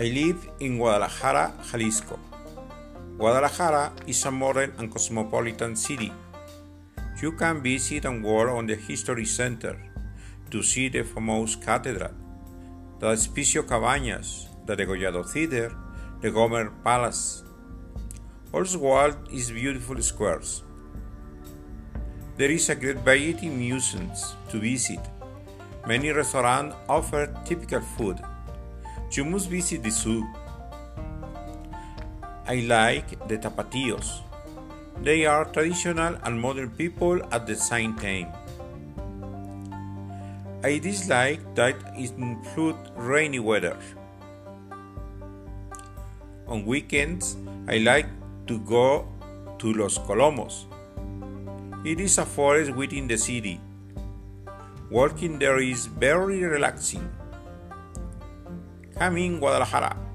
I live in Guadalajara, Jalisco. Guadalajara is a modern and cosmopolitan city. You can visit and walk on the History Center to see the famous cathedral, the Hospicio Cabañas, the Degollado Theater, the Gomer Palace. Oswald is beautiful squares. There is a great variety of museums to visit. Many restaurants offer typical food. You must visit the zoo. I like the Tapatios. They are traditional and modern people at the same time. I dislike that it includes rainy weather. On weekends, I like to go to Los Colomos. It is a forest within the city. Walking there is very relaxing. Come in Guadalajara.